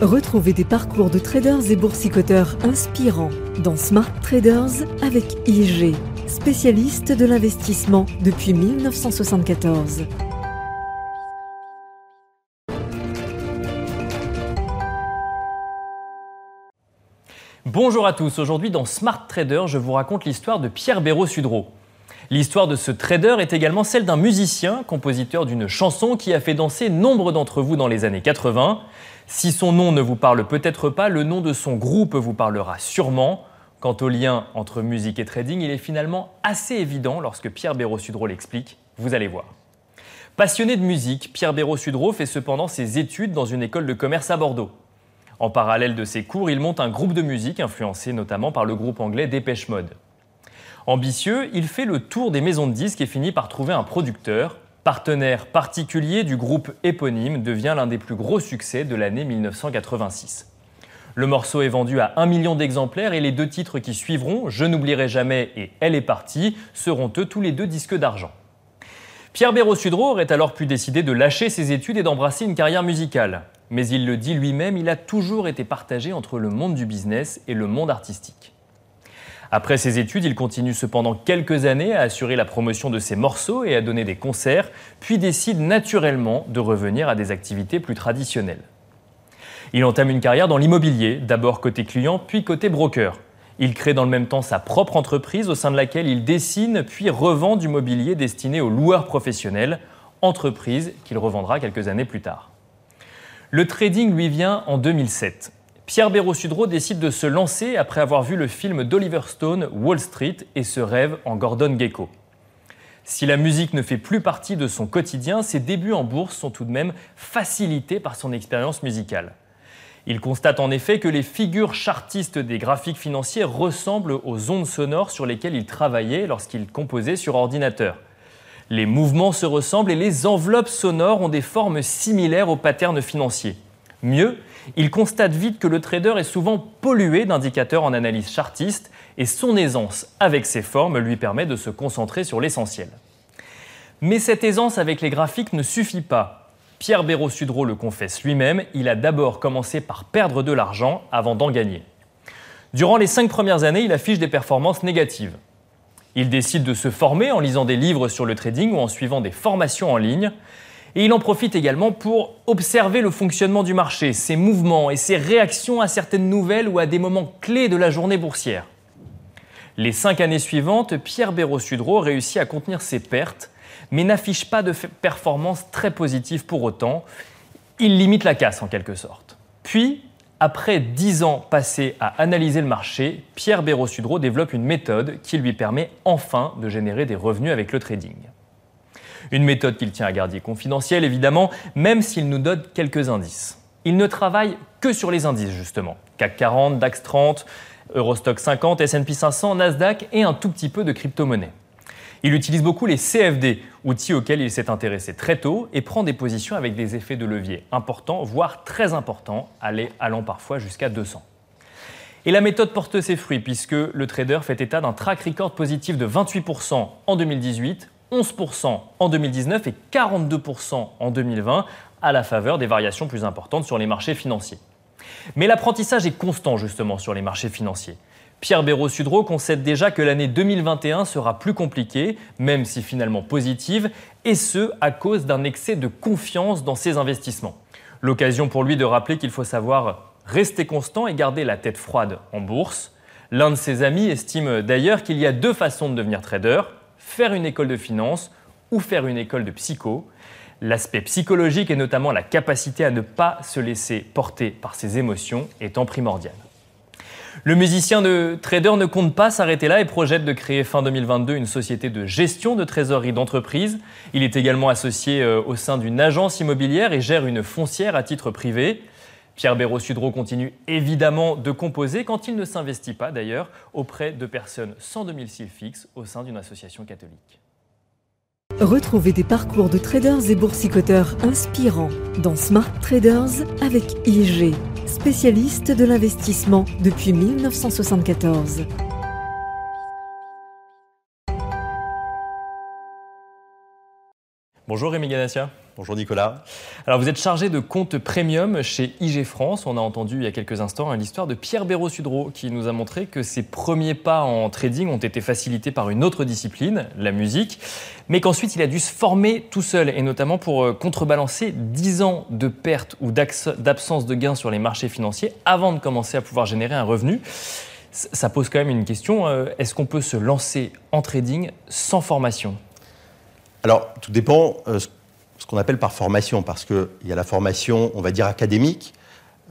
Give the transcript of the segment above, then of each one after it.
Retrouvez des parcours de traders et boursicoteurs inspirants dans Smart Traders avec IG, spécialiste de l'investissement depuis 1974. Bonjour à tous, aujourd'hui dans Smart Trader, je vous raconte l'histoire de Pierre Béraud-Sudreau. L'histoire de ce trader est également celle d'un musicien, compositeur d'une chanson qui a fait danser nombre d'entre vous dans les années 80. Si son nom ne vous parle peut-être pas, le nom de son groupe vous parlera sûrement. Quant au lien entre musique et trading, il est finalement assez évident lorsque Pierre Béraud-Sudreau l'explique, vous allez voir. Passionné de musique, Pierre Béraud-Sudreau fait cependant ses études dans une école de commerce à Bordeaux. En parallèle de ses cours, il monte un groupe de musique influencé notamment par le groupe anglais Dépêche Mode. Ambitieux, il fait le tour des maisons de disques et finit par trouver un producteur. Partenaire particulier du groupe éponyme, devient l'un des plus gros succès de l'année 1986. Le morceau est vendu à un million d'exemplaires et les deux titres qui suivront, Je n'oublierai jamais et Elle est partie, seront eux tous les deux disques d'argent. Pierre Béraud-Sudreau aurait alors pu décider de lâcher ses études et d'embrasser une carrière musicale mais il le dit lui-même, il a toujours été partagé entre le monde du business et le monde artistique. Après ses études, il continue cependant quelques années à assurer la promotion de ses morceaux et à donner des concerts, puis décide naturellement de revenir à des activités plus traditionnelles. Il entame une carrière dans l'immobilier, d'abord côté client, puis côté broker. Il crée dans le même temps sa propre entreprise au sein de laquelle il dessine puis revend du mobilier destiné aux loueurs professionnels, entreprise qu'il revendra quelques années plus tard. Le trading lui vient en 2007. Pierre Béraud-Sudreau décide de se lancer après avoir vu le film d'Oliver Stone, Wall Street, et se rêve en Gordon Gecko. Si la musique ne fait plus partie de son quotidien, ses débuts en bourse sont tout de même facilités par son expérience musicale. Il constate en effet que les figures chartistes des graphiques financiers ressemblent aux ondes sonores sur lesquelles il travaillait lorsqu'il composait sur ordinateur. Les mouvements se ressemblent et les enveloppes sonores ont des formes similaires aux patterns financiers. Mieux, il constate vite que le trader est souvent pollué d'indicateurs en analyse chartiste et son aisance avec ces formes lui permet de se concentrer sur l'essentiel. Mais cette aisance avec les graphiques ne suffit pas. Pierre Béraud-Sudreau le confesse lui-même, il a d'abord commencé par perdre de l'argent avant d'en gagner. Durant les cinq premières années, il affiche des performances négatives. Il décide de se former en lisant des livres sur le trading ou en suivant des formations en ligne. Et il en profite également pour observer le fonctionnement du marché, ses mouvements et ses réactions à certaines nouvelles ou à des moments clés de la journée boursière. Les cinq années suivantes, Pierre Béraud-Sudreau réussit à contenir ses pertes, mais n'affiche pas de performance très positive pour autant. Il limite la casse en quelque sorte. Puis, après dix ans passés à analyser le marché, Pierre Béraud-Sudreau développe une méthode qui lui permet enfin de générer des revenus avec le trading. Une méthode qu'il tient à garder confidentielle évidemment, même s'il nous donne quelques indices. Il ne travaille que sur les indices justement. CAC 40, DAX 30, Eurostock 50, S&P 500, Nasdaq et un tout petit peu de crypto-monnaie. Il utilise beaucoup les CFD, outils auxquels il s'est intéressé très tôt, et prend des positions avec des effets de levier importants, voire très importants, allant parfois jusqu'à 200. Et la méthode porte ses fruits, puisque le trader fait état d'un track record positif de 28% en 2018, 11% en 2019 et 42% en 2020, à la faveur des variations plus importantes sur les marchés financiers. Mais l'apprentissage est constant justement sur les marchés financiers. Pierre Béraud-Sudreau concède déjà que l'année 2021 sera plus compliquée, même si finalement positive, et ce à cause d'un excès de confiance dans ses investissements. L'occasion pour lui de rappeler qu'il faut savoir rester constant et garder la tête froide en bourse. L'un de ses amis estime d'ailleurs qu'il y a deux façons de devenir trader, faire une école de finance ou faire une école de psycho. L'aspect psychologique et notamment la capacité à ne pas se laisser porter par ses émotions étant primordial. Le musicien de trader ne compte pas s'arrêter là et projette de créer fin 2022 une société de gestion de trésorerie d'entreprise. Il est également associé euh, au sein d'une agence immobilière et gère une foncière à titre privé. Pierre Béraud-Sudreau continue évidemment de composer quand il ne s'investit pas d'ailleurs auprès de personnes sans domicile fixe au sein d'une association catholique. Retrouvez des parcours de traders et boursicoteurs inspirants dans Smart Traders avec IG spécialiste de l'investissement depuis 1974. Bonjour Rémi Ganassia. Bonjour Nicolas. Alors vous êtes chargé de compte premium chez IG France. On a entendu il y a quelques instants l'histoire de Pierre Béraud-Sudreau qui nous a montré que ses premiers pas en trading ont été facilités par une autre discipline, la musique, mais qu'ensuite il a dû se former tout seul et notamment pour euh, contrebalancer 10 ans de pertes ou d'absence de gains sur les marchés financiers avant de commencer à pouvoir générer un revenu. Ça pose quand même une question, euh, est-ce qu'on peut se lancer en trading sans formation? Alors tout dépend euh, ce qu'on appelle par formation, parce qu'il y a la formation, on va dire, académique,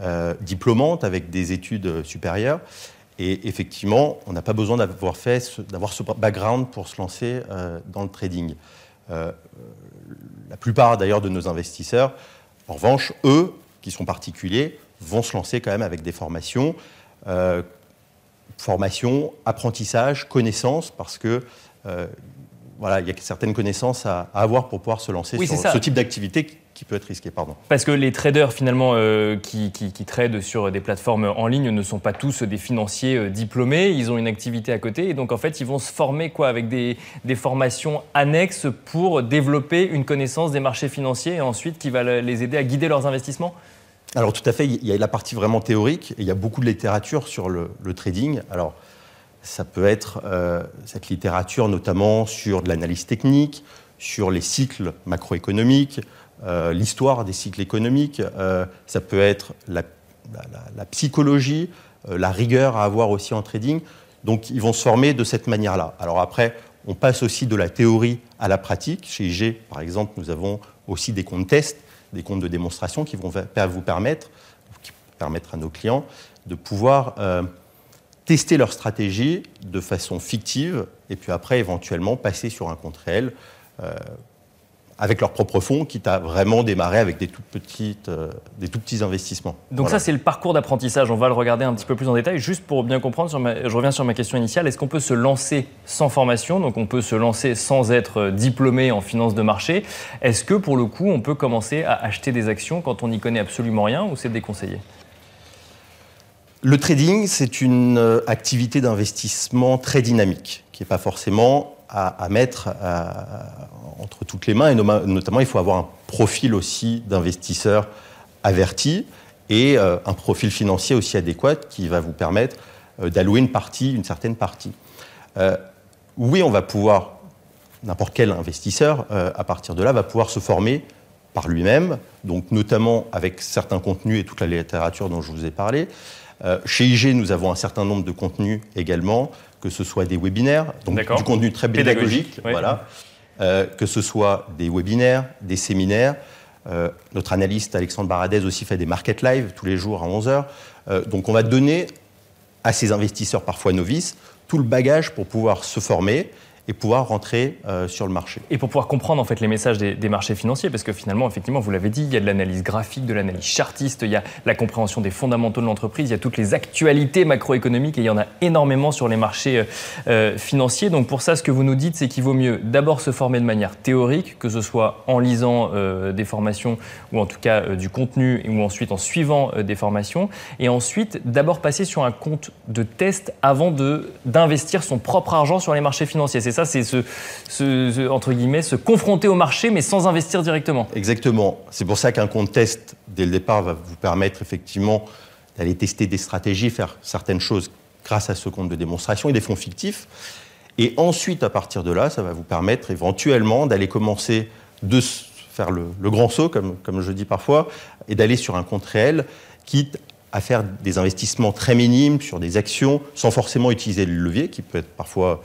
euh, diplômante, avec des études supérieures. Et effectivement, on n'a pas besoin d'avoir d'avoir ce background pour se lancer euh, dans le trading. Euh, la plupart d'ailleurs de nos investisseurs, en revanche, eux, qui sont particuliers, vont se lancer quand même avec des formations, formation, apprentissage, connaissances, parce que voilà, il y a certaines connaissances à, avoir pour pouvoir se lancer sur ce type d'activité qui peut être risqué. Pardon. Parce que les traders finalement euh, qui, qui, tradent sur des plateformes en ligne ne sont pas tous des financiers euh, diplômés, ils ont une activité à côté et donc en fait ils vont se former quoi, avec des, des, formations annexes pour développer une connaissance des marchés financiers et ensuite qui va les aider à guider leurs investissements alors tout à fait, il y a la partie vraiment théorique et il y a beaucoup de littérature sur le, le trading. Alors ça peut être euh, cette littérature notamment sur de l'analyse technique, sur les cycles macroéconomiques, euh, l'histoire des cycles économiques, euh, ça peut être la, psychologie, la rigueur à avoir aussi en trading. Donc ils vont se former de cette manière-là. Alors après, on passe aussi de la théorie à la pratique. Chez IG, par exemple, nous avons aussi des comptes tests, des comptes de démonstration qui vont vous permettre, qui permettre à nos clients de pouvoir tester leur stratégie de façon fictive et puis après éventuellement passer sur un compte réel euh, avec leurs propres fonds, quitte à vraiment démarrer avec des petites, euh, des tout petits investissements. Donc ça, c'est le parcours d'apprentissage. On va le regarder un petit peu plus en détail. Juste pour bien comprendre, je reviens sur ma question initiale. Est-ce qu'on peut se lancer sans formation? Donc on peut se lancer sans être diplômé en finance de marché. Est-ce que pour le coup, on peut commencer à acheter des actions quand on n'y connaît absolument rien ou c'est déconseillé? Le trading, c'est une euh, activité d'investissement très dynamique, qui n'est pas forcément à, mettre euh, entre toutes les mains. Et notamment, il faut avoir un profil aussi d'investisseur averti et euh, un profil financier aussi adéquat qui va vous permettre d'allouer une partie, une certaine partie. oui, on va pouvoir, n'importe quel investisseur, à partir de là, va pouvoir se former par lui-même, donc notamment avec certains contenus et toute la littérature dont je vous ai parlé, chez IG, nous avons un certain nombre de contenus également, que ce soit des webinaires, donc du contenu très pédagogique, voilà, euh, que ce soit des webinaires, des séminaires. Euh, notre analyste Alexandre Baradez aussi fait des market live tous les jours à 11h. donc on va donner à ces investisseurs parfois novices tout le bagage pour pouvoir se former et pouvoir rentrer euh, sur le marché. Et pour pouvoir comprendre en fait les messages des, marchés financiers, parce que finalement, effectivement, vous l'avez dit, il y a de l'analyse graphique, de l'analyse chartiste, il y a la compréhension des fondamentaux de l'entreprise, il y a toutes les actualités macroéconomiques et il y en a énormément sur les marchés euh, euh, financiers. Donc pour ça, ce que vous nous dites, c'est qu'il vaut mieux d'abord se former de manière théorique, que ce soit en lisant des formations ou en tout cas du contenu, ou ensuite en suivant des formations, et ensuite d'abord passer sur un compte de test avant d'investir son propre argent sur les marchés financiers. C'est ça, c'est se, entre guillemets, se confronter au marché, mais sans investir directement. Exactement. C'est pour ça qu'un compte test, dès le départ, va vous permettre effectivement d'aller tester des stratégies, faire certaines choses grâce à ce compte de démonstration et des fonds fictifs. Et ensuite, à partir de là, ça va vous permettre éventuellement d'aller commencer de faire le, grand saut, comme, comme je dis parfois, et d'aller sur un compte réel, quitte à faire des investissements très minimes sur des actions, sans forcément utiliser le levier, qui peut être parfois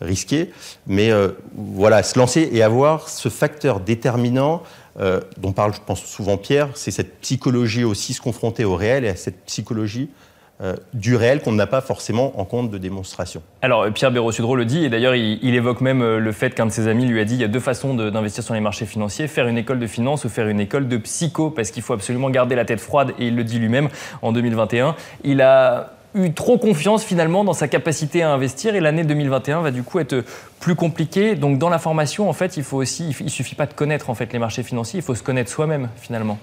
risqué. Mais euh, voilà, se lancer et avoir ce facteur déterminant euh, dont parle, je pense, souvent Pierre, c'est cette psychologie aussi, se confronter au réel et à cette psychologie euh, du réel qu'on n'a pas forcément en compte de démonstration. Alors Pierre Béraud-Sudreau le dit, et d'ailleurs il, évoque même le fait qu'un de ses amis lui a dit il y a deux façons d'investir sur les marchés financiers, faire une école de finance ou faire une école de psycho, parce qu'il faut absolument garder la tête froide, et il le dit lui-même en 2021. Il a eu trop confiance finalement dans sa capacité à investir et l'année 2021 va du coup être plus compliquée. Donc dans la formation, en fait, il faut aussi, il suffit pas de connaître en fait les marchés financiers, il faut se connaître soi-même finalement.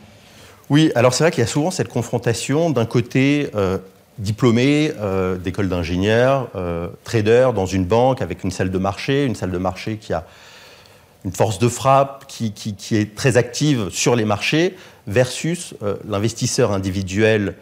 Oui, alors c'est vrai qu'il y a souvent cette confrontation d'un côté euh, diplômé euh, d'école d'ingénieur, euh, trader dans une banque avec une salle de marché, une salle de marché qui a une force de frappe qui, qui, est très active sur les marchés versus l'investisseur individuel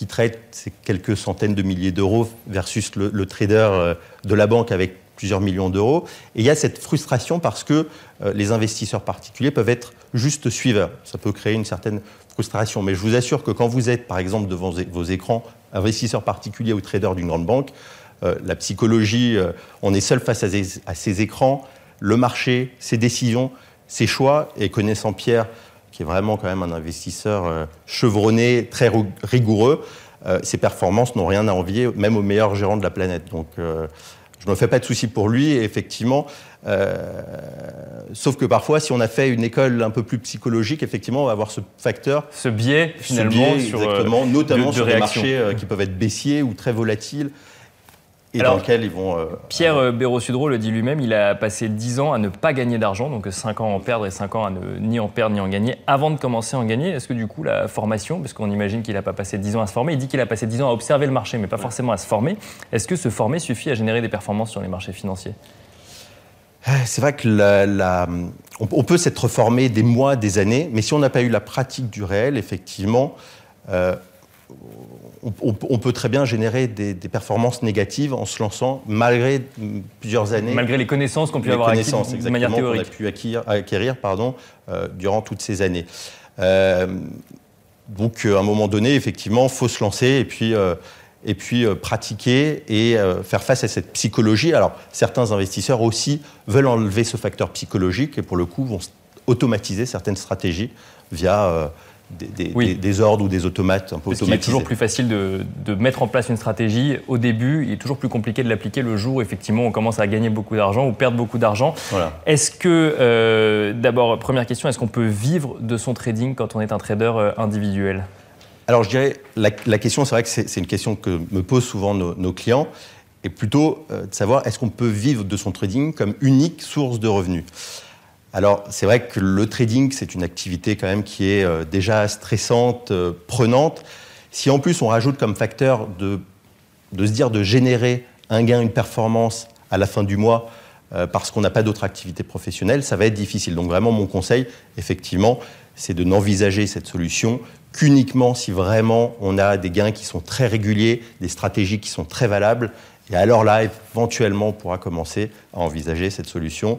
qui traite ces quelques centaines de milliers d'euros versus le, trader de la banque avec plusieurs millions d'euros. Et il y a cette frustration parce que les investisseurs particuliers peuvent être juste suiveurs. Ça peut créer une certaine frustration. Mais je vous assure que quand vous êtes, par exemple, devant vos écrans, investisseur particulier ou trader d'une grande banque, euh, la psychologie, euh, on est seul face à, ces écrans, le marché, ses décisions, ses choix, et connaissant Pierre, qui est vraiment quand même un investisseur euh, chevronné, très rigoureux, ses performances n'ont rien à envier, même aux meilleurs gérants de la planète. Donc, je ne me fais pas de soucis pour lui, effectivement, sauf que parfois, si on a fait une école un peu plus psychologique, effectivement, on va avoir ce facteur. Ce biais, finalement, sur, exactement, notamment sur des marchés qui peuvent être baissiers ou très volatiles et dans lequel ils vont. Euh, Pierre euh, Béraud-Sudreau le dit lui-même, il a passé 10 ans à ne pas gagner d'argent, donc 5 ans à en perdre et 5 ans à ne ni en perdre ni en gagner, avant de commencer à en gagner. Est-ce que du coup, la formation, parce qu'on imagine qu'il n'a pas passé 10 ans à se former, il dit qu'il a passé 10 ans à observer le marché, mais pas forcément à se former. Est-ce que se former suffit à générer des performances sur les marchés financiers? Ah, c'est vrai que la, on, peut s'être formé des mois, des années, mais si on n'a pas eu la pratique du réel, effectivement, euh, on, peut très bien générer des, performances négatives en se lançant malgré plusieurs années. Malgré les connaissances qu'on peut avoir acquises de manière théorique. a pu acquérir, acquérir pardon, euh, durant toutes ces années. Euh, donc, à un moment donné, effectivement, il faut se lancer et puis, euh, et puis pratiquer et faire face à cette psychologie. Alors, certains investisseurs aussi veulent enlever ce facteur psychologique et pour le coup vont automatiser certaines stratégies via des, ordres ou des automates un peu automatisés. Il est toujours plus facile de, mettre en place une stratégie. Au début, il est toujours plus compliqué de l'appliquer. Le jour où effectivement on commence à gagner beaucoup d'argent ou perdre beaucoup d'argent. Est-ce que, euh, d'abord, première question, est-ce qu'on peut vivre de son trading quand on est un trader euh, individuel? Alors je dirais, la, question, c'est vrai que c'est une question que me posent souvent nos, clients, et plutôt euh, de savoir est-ce qu'on peut vivre de son trading comme unique source de revenus? Alors, c'est vrai que le trading, c'est une activité quand même qui est euh, déjà stressante, euh, prenante. Si en plus on rajoute comme facteur de, se dire de générer un gain, une performance à la fin du mois, euh, parce qu'on n'a pas d'autre activité professionnelle, ça va être difficile. Donc vraiment, mon conseil, effectivement, c'est de n'envisager cette solution qu'uniquement si vraiment on a des gains qui sont très réguliers, des stratégies qui sont très valables. Et alors là, éventuellement, on pourra commencer à envisager cette solution.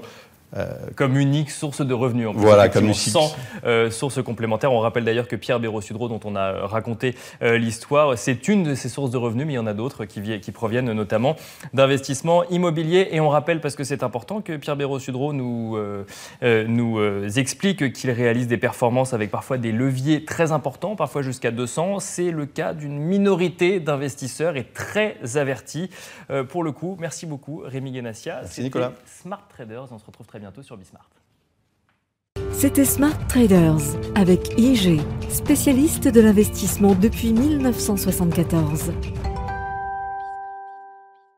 Euh, comme unique source de revenus. En voilà, comme sans euh, source complémentaire. On rappelle d'ailleurs que Pierre Béraud-Sudreau, dont on a raconté euh, l'histoire, c'est une de ses sources de revenus, mais il y en a d'autres qui, qui, proviennent notamment d'investissements immobiliers. Et on rappelle, parce que c'est important, que Pierre Béraud-Sudreau nous, nous explique qu'il réalise des performances avec parfois des leviers très importants, parfois jusqu'à 200. C'est le cas d'une minorité d'investisseurs et très avertis. pour le coup, merci beaucoup Rémi Guénassia. Merci Nicolas. Smart Traders, on se retrouve très bientôt sur Bismart. C'était Smart Traders avec IG, spécialiste de l'investissement depuis 1974.